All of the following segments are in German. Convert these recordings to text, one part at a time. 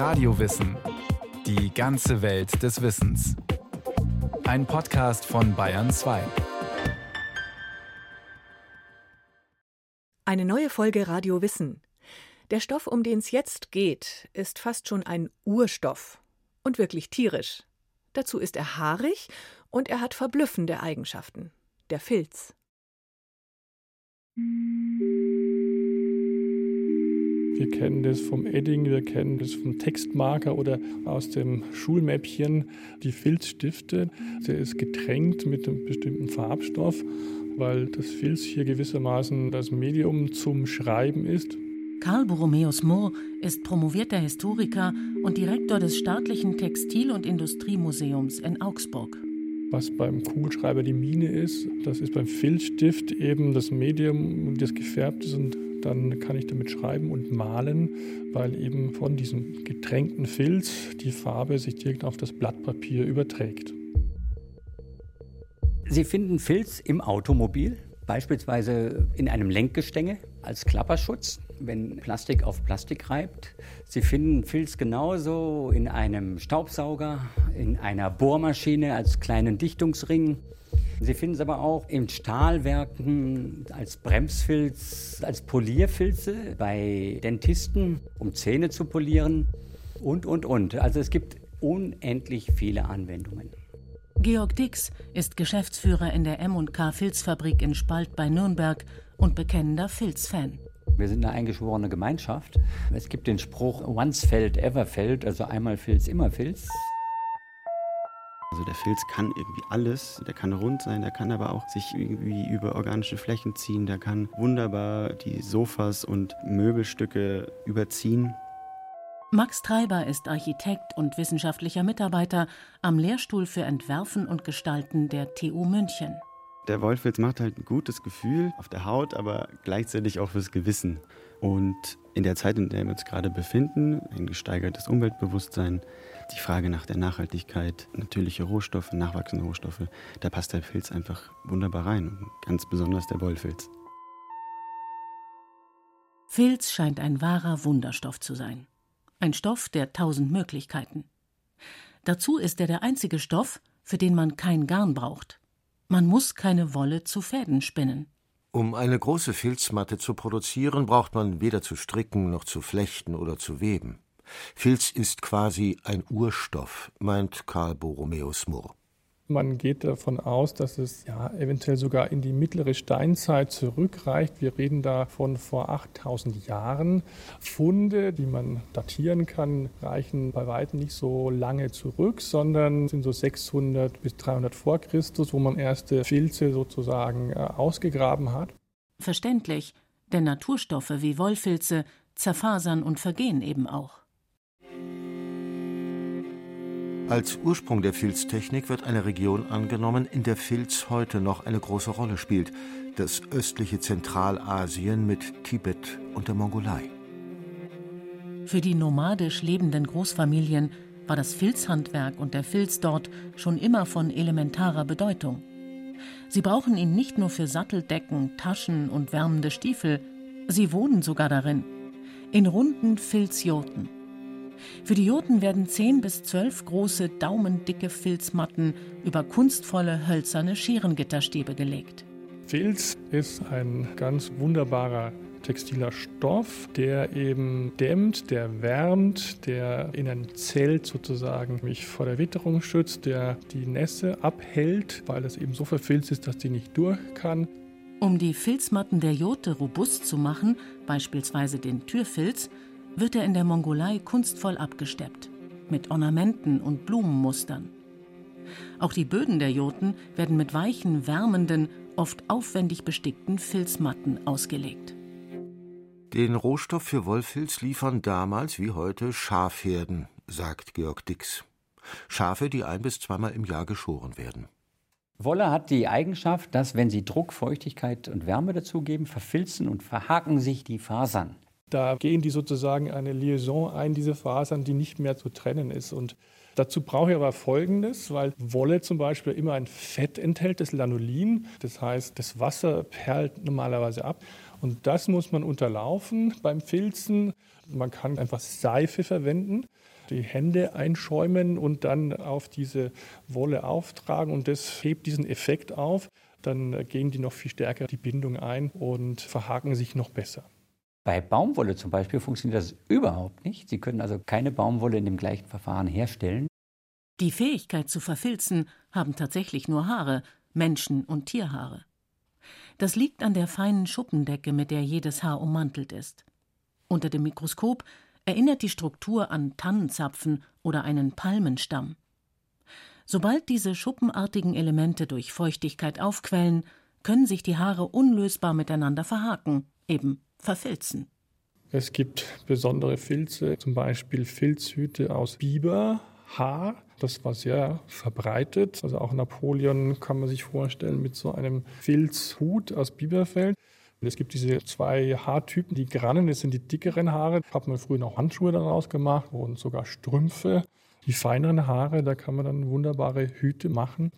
Radiowissen. Die ganze Welt des Wissens. Ein Podcast von Bayern 2. Eine neue Folge Radio Wissen. Der Stoff, um den es jetzt geht, ist fast schon ein Urstoff und wirklich tierisch. Dazu ist er haarig und er hat verblüffende Eigenschaften. Der Filz. Wir kennen das vom Edding, wir kennen das vom Textmarker oder aus dem Schulmäppchen. Die Filzstifte, der ist getränkt mit einem bestimmten Farbstoff, weil das Filz hier gewissermaßen das Medium zum Schreiben ist. Karl Borromäus Mohr ist promovierter Historiker und Direktor des staatlichen Textil- und Industriemuseums in Augsburg. Was beim Kugelschreiber die Mine ist, das ist beim Filzstift eben das Medium, das gefärbt ist und dann kann ich damit schreiben und malen, weil eben von diesem getränkten Filz die Farbe sich direkt auf das Blattpapier überträgt. Sie finden Filz im Automobil, beispielsweise in einem Lenkgestänge als Klapperschutz, wenn Plastik auf Plastik reibt. Sie finden Filz genauso in einem Staubsauger, in einer Bohrmaschine als kleinen Dichtungsring. Sie finden es aber auch in Stahlwerken als Bremsfilz, als Polierfilze bei Dentisten, um Zähne zu polieren und, und, und. Also es gibt unendlich viele Anwendungen. Georg Dix ist Geschäftsführer in der M&K Filzfabrik in Spalt bei Nürnberg und bekennender Filzfan. Wir sind eine eingeschworene Gemeinschaft. Es gibt den Spruch Once fällt, ever fällt, also einmal Filz, immer Filz. Also der Filz kann irgendwie alles. Der kann rund sein, der kann aber auch sich irgendwie über organische Flächen ziehen. Der kann wunderbar die Sofas und Möbelstücke überziehen. Max Treiber ist Architekt und wissenschaftlicher Mitarbeiter am Lehrstuhl für Entwerfen und Gestalten der TU München. Der Wollfilz macht halt ein gutes Gefühl auf der Haut, aber gleichzeitig auch fürs Gewissen. Und in der Zeit, in der wir uns gerade befinden, ein gesteigertes Umweltbewusstsein, die Frage nach der Nachhaltigkeit, natürliche Rohstoffe, nachwachsende Rohstoffe, da passt der Filz einfach wunderbar rein. Ganz besonders der Wollfilz. Filz scheint ein wahrer Wunderstoff zu sein. Ein Stoff der tausend Möglichkeiten. Dazu ist er der einzige Stoff, für den man kein Garn braucht. Man muss keine Wolle zu Fäden spinnen. Um eine große Filzmatte zu produzieren, braucht man weder zu stricken noch zu flechten oder zu weben. Filz ist quasi ein Urstoff, meint Karl Borromäus Mohr. Man geht davon aus, dass es ja eventuell sogar in die mittlere Steinzeit zurückreicht. Wir reden da von vor 8000 Jahren. Funde, die man datieren kann, reichen bei weitem nicht so lange zurück, sondern sind so 600 bis 300 vor Christus, wo man erste Filze sozusagen äh, ausgegraben hat. Verständlich, denn Naturstoffe wie Wollfilze zerfasern und vergehen eben auch. Als Ursprung der Filztechnik wird eine Region angenommen, in der Filz heute noch eine große Rolle spielt, das östliche Zentralasien mit Tibet und der Mongolei. Für die nomadisch lebenden Großfamilien war das Filzhandwerk und der Filz dort schon immer von elementarer Bedeutung. Sie brauchen ihn nicht nur für Satteldecken, Taschen und wärmende Stiefel, sie wohnen sogar darin. In runden Filzjoten. Für die Joten werden zehn bis zwölf große, daumendicke Filzmatten über kunstvolle, hölzerne Schierengitterstäbe gelegt. Filz ist ein ganz wunderbarer textiler Stoff, der eben dämmt, der wärmt, der in ein Zelt sozusagen mich vor der Witterung schützt, der die Nässe abhält, weil es eben so verfilzt ist, dass die nicht durch kann. Um die Filzmatten der Jote robust zu machen, beispielsweise den Türfilz, wird er in der Mongolei kunstvoll abgesteppt, mit Ornamenten und Blumenmustern. Auch die Böden der Joten werden mit weichen, wärmenden, oft aufwendig bestickten Filzmatten ausgelegt. Den Rohstoff für Wollfilz liefern damals wie heute Schafherden, sagt Georg Dix. Schafe, die ein bis zweimal im Jahr geschoren werden. Wolle hat die Eigenschaft, dass, wenn Sie Druck, Feuchtigkeit und Wärme dazugeben, verfilzen und verhaken sich die Fasern. Da gehen die sozusagen eine Liaison ein, diese Fasern, die nicht mehr zu trennen ist. Und dazu brauche ich aber Folgendes, weil Wolle zum Beispiel immer ein Fett enthält, das Lanolin. Das heißt, das Wasser perlt normalerweise ab. Und das muss man unterlaufen beim Filzen. Man kann einfach Seife verwenden, die Hände einschäumen und dann auf diese Wolle auftragen und das hebt diesen Effekt auf. Dann gehen die noch viel stärker die Bindung ein und verhaken sich noch besser. Bei Baumwolle zum Beispiel funktioniert das überhaupt nicht. Sie können also keine Baumwolle in dem gleichen Verfahren herstellen. Die Fähigkeit zu verfilzen haben tatsächlich nur Haare, Menschen- und Tierhaare. Das liegt an der feinen Schuppendecke, mit der jedes Haar ummantelt ist. Unter dem Mikroskop erinnert die Struktur an Tannenzapfen oder einen Palmenstamm. Sobald diese schuppenartigen Elemente durch Feuchtigkeit aufquellen, können sich die Haare unlösbar miteinander verhaken, eben verfilzen. Es gibt besondere Filze, zum Beispiel Filzhüte aus Biberhaar. Das war sehr verbreitet. Also auch Napoleon kann man sich vorstellen mit so einem Filzhut aus Biberfell. Es gibt diese zwei Haartypen, die Grannen, das sind die dickeren Haare. Da hat man früher noch Handschuhe daraus gemacht und sogar Strümpfe. Die feineren Haare, da kann man dann wunderbare Hüte machen.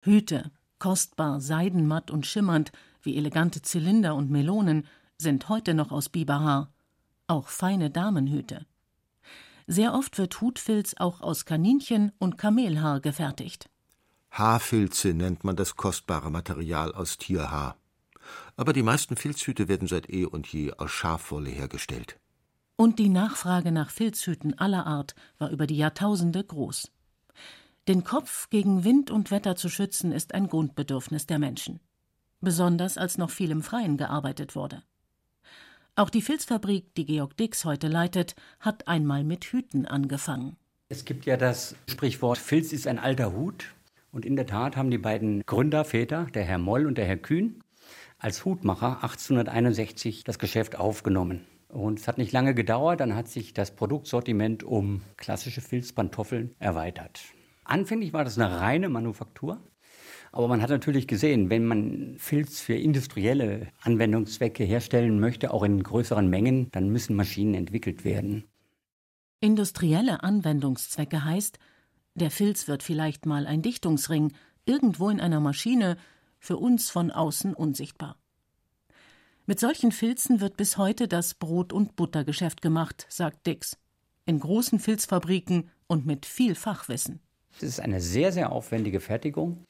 Hüte, kostbar, seidenmatt und schimmernd, wie elegante Zylinder und Melonen, sind heute noch aus Biberhaar. Auch feine Damenhüte. Sehr oft wird Hutfilz auch aus Kaninchen und Kamelhaar gefertigt. Haarfilze nennt man das kostbare Material aus Tierhaar. Aber die meisten Filzhüte werden seit eh und je aus Schafwolle hergestellt. Und die Nachfrage nach Filzhüten aller Art war über die Jahrtausende groß. Den Kopf gegen Wind und Wetter zu schützen, ist ein Grundbedürfnis der Menschen. Besonders als noch viel im Freien gearbeitet wurde. Auch die Filzfabrik, die Georg Dix heute leitet, hat einmal mit Hüten angefangen. Es gibt ja das Sprichwort, Filz ist ein alter Hut. Und in der Tat haben die beiden Gründerväter, der Herr Moll und der Herr Kühn, als Hutmacher 1861 das Geschäft aufgenommen. Und es hat nicht lange gedauert, dann hat sich das Produktsortiment um klassische Filzpantoffeln erweitert. Anfänglich war das eine reine Manufaktur. Aber man hat natürlich gesehen, wenn man Filz für industrielle Anwendungszwecke herstellen möchte, auch in größeren Mengen, dann müssen Maschinen entwickelt werden. Industrielle Anwendungszwecke heißt, der Filz wird vielleicht mal ein Dichtungsring, irgendwo in einer Maschine, für uns von außen unsichtbar. Mit solchen Filzen wird bis heute das Brot- und Buttergeschäft gemacht, sagt Dix. In großen Filzfabriken und mit viel Fachwissen. Es ist eine sehr, sehr aufwendige Fertigung.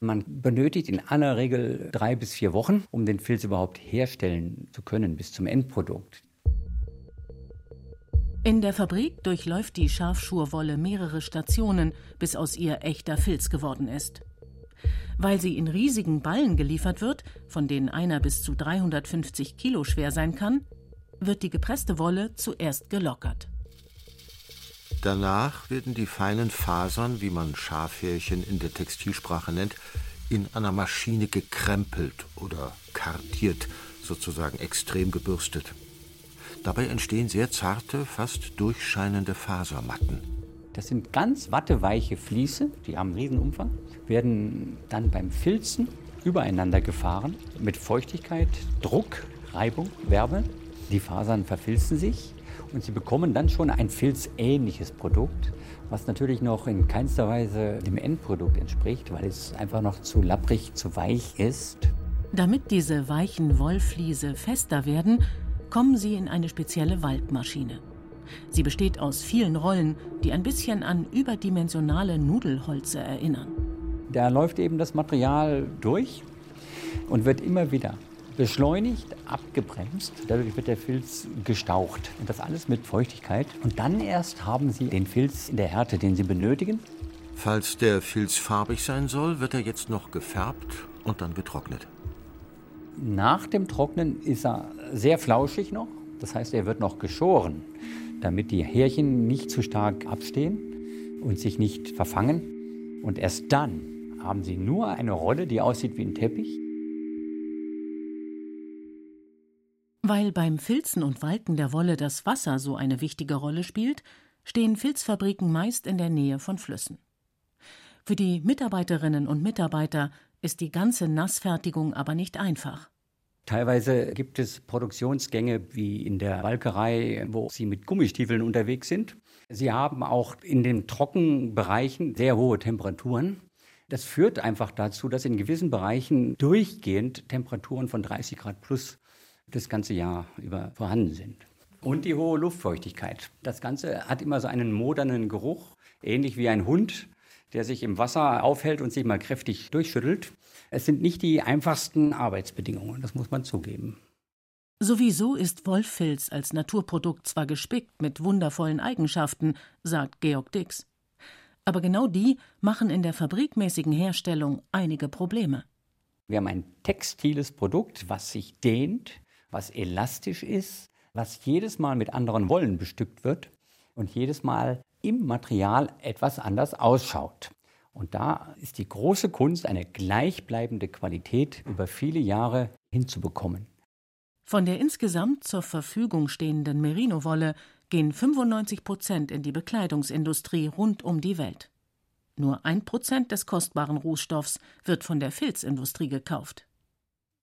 Man benötigt in aller Regel drei bis vier Wochen, um den Filz überhaupt herstellen zu können bis zum Endprodukt. In der Fabrik durchläuft die Schafschurwolle mehrere Stationen, bis aus ihr echter Filz geworden ist. Weil sie in riesigen Ballen geliefert wird, von denen einer bis zu 350 Kilo schwer sein kann, wird die gepresste Wolle zuerst gelockert. Danach werden die feinen Fasern, wie man Schafhärchen in der Textilsprache nennt, in einer Maschine gekrempelt oder kartiert, sozusagen extrem gebürstet. Dabei entstehen sehr zarte, fast durchscheinende Fasermatten. Das sind ganz watteweiche Vliese, die haben einen Riesenumfang, werden dann beim Filzen übereinander gefahren mit Feuchtigkeit, Druck, Reibung, Wärme. Die Fasern verfilzen sich und Sie bekommen dann schon ein filzähnliches Produkt, was natürlich noch in keinster Weise dem Endprodukt entspricht, weil es einfach noch zu lapprig, zu weich ist. Damit diese weichen Wollfliese fester werden, kommen sie in eine spezielle Walkmaschine. Sie besteht aus vielen Rollen, die ein bisschen an überdimensionale Nudelholze erinnern. Da läuft eben das Material durch und wird immer wieder beschleunigt, abgebremst. Dadurch wird der Filz gestaucht. Und das alles mit Feuchtigkeit. Und dann erst haben Sie den Filz in der Härte, den Sie benötigen. Falls der Filz farbig sein soll, wird er jetzt noch gefärbt und dann getrocknet. Nach dem Trocknen ist er sehr flauschig noch. Das heißt, er wird noch geschoren, damit die Härchen nicht zu stark abstehen und sich nicht verfangen. Und erst dann haben Sie nur eine Rolle, die aussieht wie ein Teppich. Weil beim Filzen und Walken der Wolle das Wasser so eine wichtige Rolle spielt, stehen Filzfabriken meist in der Nähe von Flüssen. Für die Mitarbeiterinnen und Mitarbeiter ist die ganze Nassfertigung aber nicht einfach. Teilweise gibt es Produktionsgänge wie in der Walkerei, wo sie mit Gummistiefeln unterwegs sind. Sie haben auch in den Trockenbereichen sehr hohe Temperaturen. Das führt einfach dazu, dass in gewissen Bereichen durchgehend Temperaturen von 30 Grad plus das ganze Jahr über vorhanden sind. Und die hohe Luftfeuchtigkeit. Das Ganze hat immer so einen modernen Geruch, ähnlich wie ein Hund, der sich im Wasser aufhält und sich mal kräftig durchschüttelt. Es sind nicht die einfachsten Arbeitsbedingungen, das muss man zugeben. Sowieso ist Wolffilz als Naturprodukt zwar gespickt mit wundervollen Eigenschaften, sagt Georg Dix. Aber genau die machen in der fabrikmäßigen Herstellung einige Probleme. Wir haben ein textiles Produkt, was sich dehnt, was elastisch ist, was jedes Mal mit anderen Wollen bestückt wird und jedes Mal im Material etwas anders ausschaut. Und da ist die große Kunst, eine gleichbleibende Qualität über viele Jahre hinzubekommen. Von der insgesamt zur Verfügung stehenden Merino-Wolle gehen 95 Prozent in die Bekleidungsindustrie rund um die Welt. Nur ein Prozent des kostbaren Rohstoffs wird von der Filzindustrie gekauft.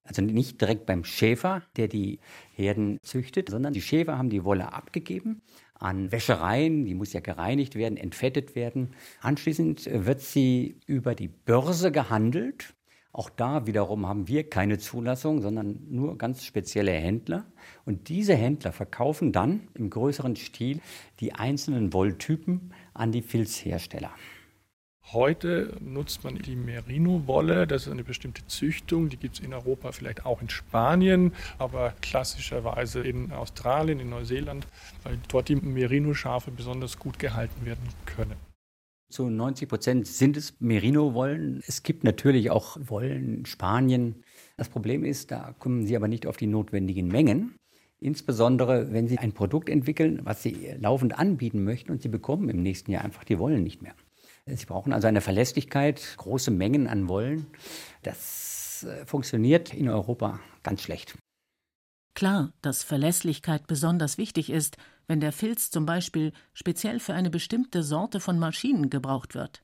Also nicht direkt beim Schäfer, der die Herden züchtet, sondern die Schäfer haben die Wolle abgegeben an Wäschereien, die muss ja gereinigt werden, entfettet werden. Anschließend wird sie über die Börse gehandelt. Auch da wiederum haben wir keine Zulassung, sondern nur ganz spezielle Händler. Und diese Händler verkaufen dann im größeren Stil die einzelnen Wolltypen an die Filzhersteller. Heute nutzt man die Merino-Wolle, das ist eine bestimmte Züchtung, die gibt es in Europa vielleicht auch in Spanien, aber klassischerweise in Australien, in Neuseeland, weil dort die Merino-Schafe besonders gut gehalten werden können. Zu 90 Prozent sind es Merino-Wollen. Es gibt natürlich auch Wollen in Spanien. Das Problem ist, da kommen sie aber nicht auf die notwendigen Mengen. Insbesondere, wenn Sie ein Produkt entwickeln, was Sie laufend anbieten möchten und Sie bekommen im nächsten Jahr einfach die Wollen nicht mehr. Sie brauchen also eine Verlässlichkeit, große Mengen an Wollen. Das äh, funktioniert in Europa ganz schlecht. Klar, dass Verlässlichkeit besonders wichtig ist, wenn der Filz zum Beispiel speziell für eine bestimmte Sorte von Maschinen gebraucht wird.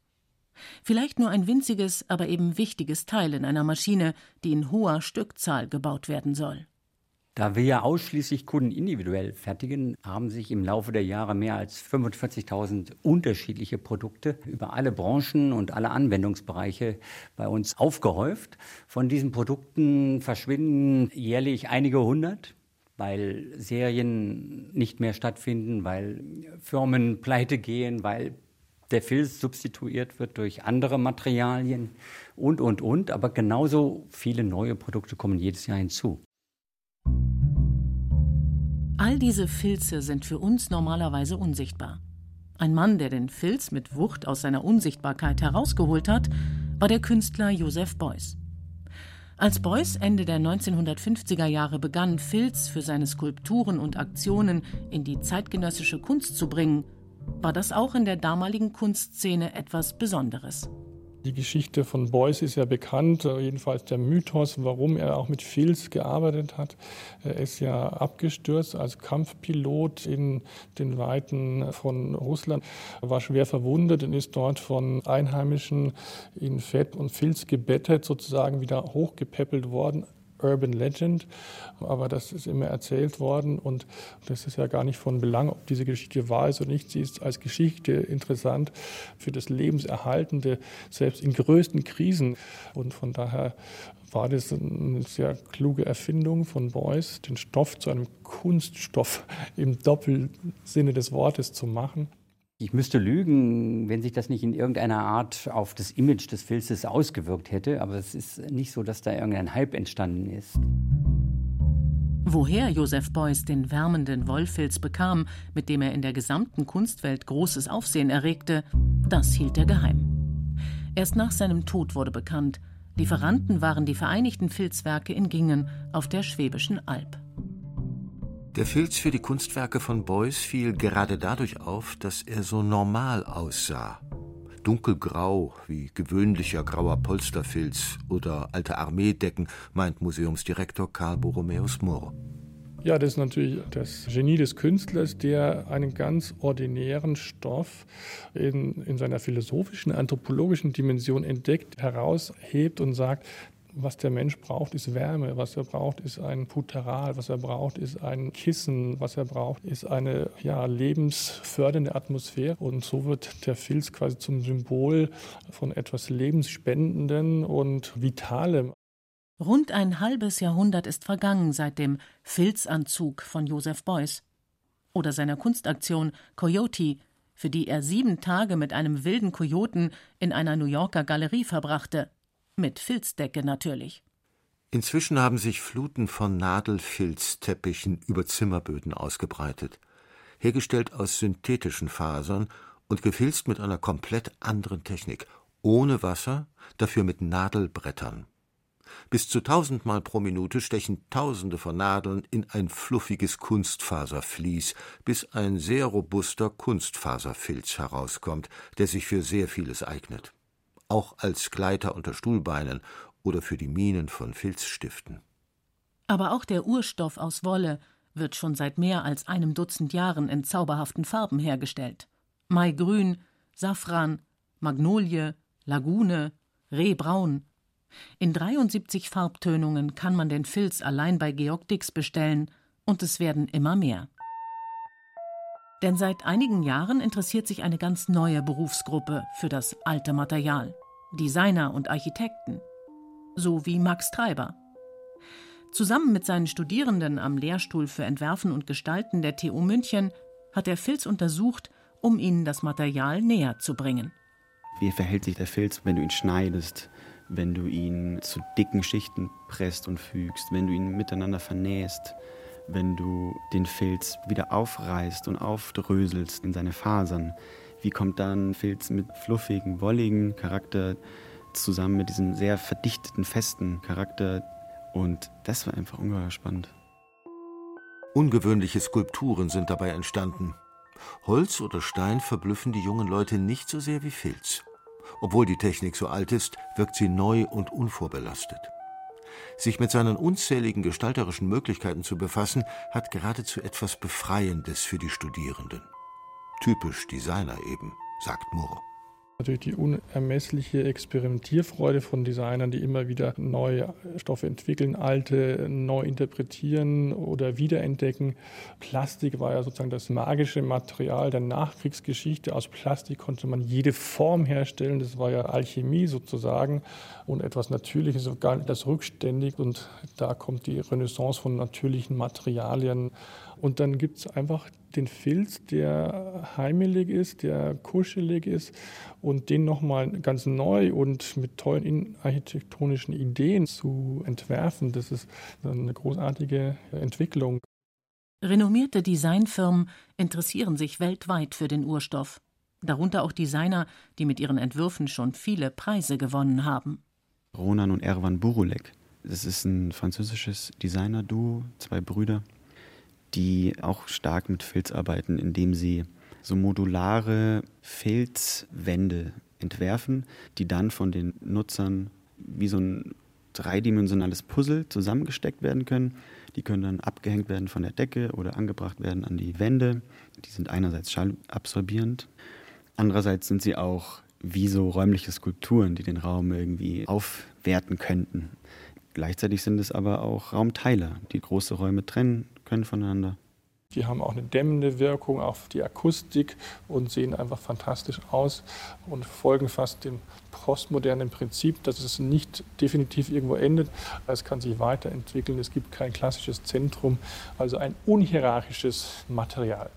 Vielleicht nur ein winziges, aber eben wichtiges Teil in einer Maschine, die in hoher Stückzahl gebaut werden soll. Da wir ja ausschließlich Kunden individuell fertigen, haben sich im Laufe der Jahre mehr als 45.000 unterschiedliche Produkte über alle Branchen und alle Anwendungsbereiche bei uns aufgehäuft. Von diesen Produkten verschwinden jährlich einige hundert weil Serien nicht mehr stattfinden, weil Firmen pleite gehen, weil der Filz substituiert wird durch andere Materialien und, und, und. Aber genauso viele neue Produkte kommen jedes Jahr hinzu. All diese Filze sind für uns normalerweise unsichtbar. Ein Mann, der den Filz mit Wucht aus seiner Unsichtbarkeit herausgeholt hat, war der Künstler Joseph Beuys. Als Beuys Ende der 1950er Jahre begann, Filz für seine Skulpturen und Aktionen in die zeitgenössische Kunst zu bringen, war das auch in der damaligen Kunstszene etwas Besonderes. Die Geschichte von Beuys ist ja bekannt, äh, jedenfalls der Mythos, warum er auch mit Filz gearbeitet hat. Er ist ja abgestürzt als Kampfpilot in den Weiten von Russland, war schwer verwundet und ist dort von Einheimischen in Fett und Filz gebettet, sozusagen wieder hochgepäppelt worden. Urban Legend, aber das ist immer erzählt worden und das ist ja gar nicht von Belang, ob diese Geschichte wahr ist oder nicht. Sie ist als Geschichte interessant für das Lebenserhaltende, selbst in größten Krisen und von daher war das eine sehr kluge Erfindung von Beuys, den Stoff zu einem Kunststoff im Doppelsinne des Wortes zu machen. Ich müsste lügen, wenn sich das nicht in irgendeiner Art auf das Image des Filzes ausgewirkt hätte, aber es ist nicht so, dass da irgendein Hype entstanden ist. Woher Joseph Beuys den wärmenden Wollfilz bekam, mit dem er in der gesamten Kunstwelt großes Aufsehen erregte, das hielt er geheim. Erst nach seinem Tod wurde bekannt, Lieferanten waren die Vereinigten Filzwerke in Gingen auf der Schwäbischen Alb. Der Filz für die Kunstwerke von Beuys fiel gerade dadurch auf, dass er so normal aussah. Dunkelgrau wie gewöhnlicher grauer Polsterfilz oder alte Armeedecken, meint Museumsdirektor Karl Borromäus Mohr. Ja, das ist natürlich das Genie des Künstlers, der einen ganz ordinären Stoff in, in seiner philosophischen, anthropologischen Dimension entdeckt, heraushebt und sagt, was der Mensch braucht, ist Wärme. Was er braucht, ist ein Putteral. Was er braucht, ist ein Kissen. Was er braucht, ist eine ja, lebensfördernde Atmosphäre. Und so wird der Filz quasi zum Symbol von etwas Lebensspendenden und Vitalem. Rund ein halbes Jahrhundert ist vergangen seit dem Filzanzug von Joseph Beuys. oder seiner Kunstaktion Coyote, für die er sieben Tage mit einem wilden Kojoten in einer New Yorker Galerie verbrachte. Mit Filzdecke natürlich. Inzwischen haben sich Fluten von Nadelfilzteppichen über Zimmerböden ausgebreitet, hergestellt aus synthetischen Fasern und gefilzt mit einer komplett anderen Technik, ohne Wasser, dafür mit Nadelbrettern. Bis zu tausendmal pro Minute stechen Tausende von Nadeln in ein fluffiges Kunstfaservlies, bis ein sehr robuster Kunstfaserfilz herauskommt, der sich für sehr vieles eignet. Auch als Gleiter unter Stuhlbeinen oder für die Minen von Filzstiften. Aber auch der Urstoff aus Wolle wird schon seit mehr als einem Dutzend Jahren in zauberhaften Farben hergestellt. Maigrün, Safran, Magnolie, Lagune, Rehbraun. In 73 Farbtönungen kann man den Filz allein bei Georg Dix bestellen, und es werden immer mehr. Denn seit einigen Jahren interessiert sich eine ganz neue Berufsgruppe für das alte Material. Designer und Architekten. So wie Max Treiber. Zusammen mit seinen Studierenden am Lehrstuhl für Entwerfen und Gestalten der TU München hat er Filz untersucht, um ihnen das Material näher zu bringen. Wie verhält sich der Filz, wenn du ihn schneidest, wenn du ihn zu dicken Schichten presst und fügst, wenn du ihn miteinander vernähst, wenn du den Filz wieder aufreißt und aufdröselst in seine Fasern? Wie kommt dann Filz mit fluffigen, wolligen Charakter zusammen mit diesem sehr verdichteten, festen Charakter? Und das war einfach ungeheuer spannend. Ungewöhnliche Skulpturen sind dabei entstanden. Holz oder Stein verblüffen die jungen Leute nicht so sehr wie Filz. Obwohl die Technik so alt ist, wirkt sie neu und unvorbelastet. Sich mit seinen unzähligen gestalterischen Möglichkeiten zu befassen, hat geradezu etwas Befreiendes für die Studierenden. Typisch Designer eben, sagt Moore. Natürlich die unermessliche Experimentierfreude von Designern, die immer wieder neue Stoffe entwickeln, alte neu interpretieren oder wiederentdecken. Plastik war ja sozusagen das magische Material der Nachkriegsgeschichte. Aus Plastik konnte man jede Form herstellen. Das war ja Alchemie sozusagen und etwas Natürliches, sogar das rückständig. Und da kommt die Renaissance von natürlichen Materialien. Und dann gibt es einfach den Filz, der heimelig ist, der kuschelig ist und den nochmal ganz neu und mit tollen architektonischen Ideen zu entwerfen, das ist eine großartige Entwicklung. Renommierte Designfirmen interessieren sich weltweit für den Urstoff, darunter auch Designer, die mit ihren Entwürfen schon viele Preise gewonnen haben. Ronan und Erwan Burulek, das ist ein französisches Designer-Duo, zwei Brüder, die auch stark mit Filz arbeiten, indem sie so modulare Filzwände entwerfen, die dann von den Nutzern wie so ein dreidimensionales Puzzle zusammengesteckt werden können. Die können dann abgehängt werden von der Decke oder angebracht werden an die Wände. Die sind einerseits schallabsorbierend, andererseits sind sie auch wie so räumliche Skulpturen, die den Raum irgendwie aufwerten könnten. Gleichzeitig sind es aber auch Raumteiler, die große Räume trennen können voneinander. Die haben auch eine dämmende Wirkung auf die Akustik und sehen einfach fantastisch aus und folgen fast dem postmodernen Prinzip, dass es nicht definitiv irgendwo endet. Es kann sich weiterentwickeln. Es gibt kein klassisches Zentrum, also ein unhierarchisches Material.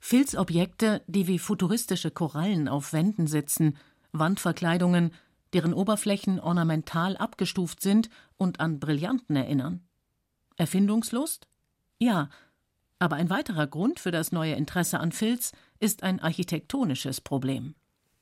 Filzobjekte, die wie futuristische Korallen auf Wänden sitzen, Wandverkleidungen, deren Oberflächen ornamental abgestuft sind und an Brillanten erinnern. Erfindungslust? Ja, aber ein weiterer Grund für das neue Interesse an Filz ist ein architektonisches Problem.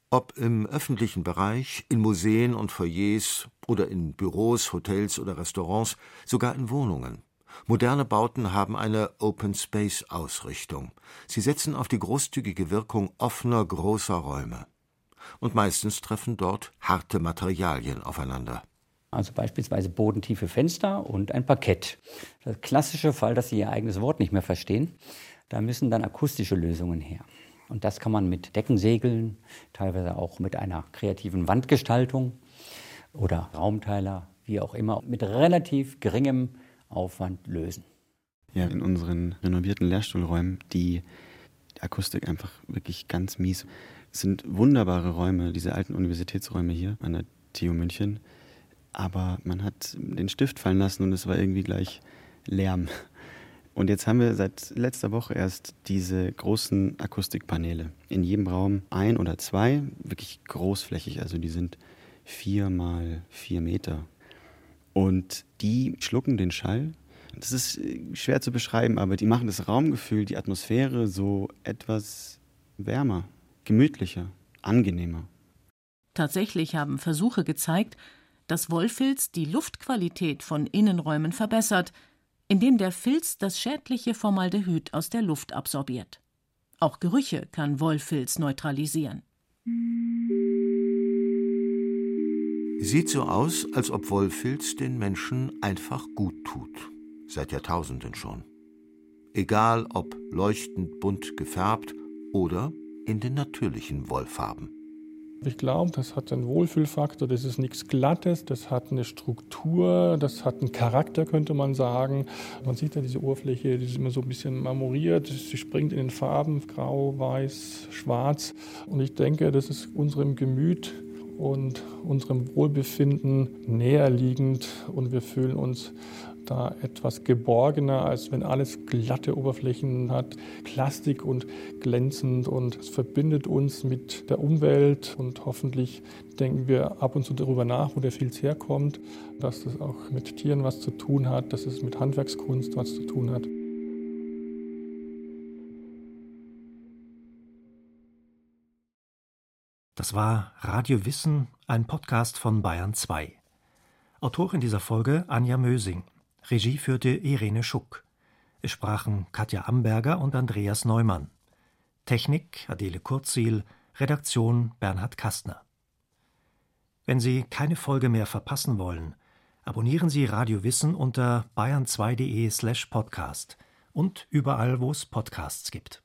Ob im öffentlichen Bereich, in Museen und Foyers oder in Büros, Hotels oder Restaurants, sogar in Wohnungen. Moderne Bauten haben eine Open Space Ausrichtung. Sie setzen auf die großzügige Wirkung offener, großer Räume. Und meistens treffen dort harte Materialien aufeinander also beispielsweise bodentiefe Fenster und ein Parkett. Der klassische Fall, dass Sie Ihr eigenes Wort nicht mehr verstehen, da müssen dann akustische Lösungen her. Und das kann man mit Deckensegeln, teilweise auch mit einer kreativen Wandgestaltung oder Raumteiler, wie auch immer, mit relativ geringem Aufwand lösen. Ja, in unseren renovierten Lehrstuhlräumen, die Akustik einfach wirklich ganz mies. Es sind wunderbare Räume, diese alten Universitätsräume hier an der TU München aber man hat den Stift fallen lassen und es war irgendwie gleich Lärm. Und jetzt haben wir seit letzter Woche erst diese großen Akustikpaneele. In jedem Raum ein oder zwei, wirklich großflächig. Also die sind vier mal vier Meter. Und die schlucken den Schall. Das ist äh, schwer zu beschreiben, aber die machen das Raumgefühl, die Atmosphäre so etwas wärmer, gemütlicher, angenehmer. Tatsächlich haben Versuche gezeigt, dass Wollfilz die Luftqualität von Innenräumen verbessert, indem der Filz das schädliche Formaldehyd aus der Luft absorbiert. Auch Gerüche kann Wollfilz neutralisieren. Sieht so aus, als ob Wollfilz den Menschen einfach gut tut. Seit Jahrtausenden schon. Egal ob leuchtend bunt gefärbt oder in den natürlichen Wollfarben. Ich glaube, das hat einen Wohlfühlfaktor, das ist nichts Glattes, das hat eine Struktur, das hat einen Charakter, könnte man sagen. Man sieht ja diese Oberfläche, die ist immer so ein bisschen marmoriert, sie springt in den Farben, grau, weiß, schwarz. Und ich denke, das ist unserem Gemüt und unserem Wohlbefinden näher liegend und wir fühlen uns da etwas geborgener, als wenn alles glatte Oberflächen hat, Plastik und glänzend und es verbindet uns mit der Umwelt und hoffentlich denken wir ab und zu darüber nach, wo der Filz herkommt, dass das auch mit Tieren was zu tun hat, dass es mit Handwerkskunst was zu tun hat. Das war Radio Wissen, ein Podcast von Bayern 2. Autorin dieser Folge Anja Mösing. Regie führte Irene Schuck. Es sprachen Katja Amberger und Andreas Neumann. Technik Adele Kurzil, Redaktion Bernhard Kastner. Wenn Sie keine Folge mehr verpassen wollen, abonnieren Sie Radio Wissen unter bayern2.de slash podcast und überall, wo es Podcasts gibt.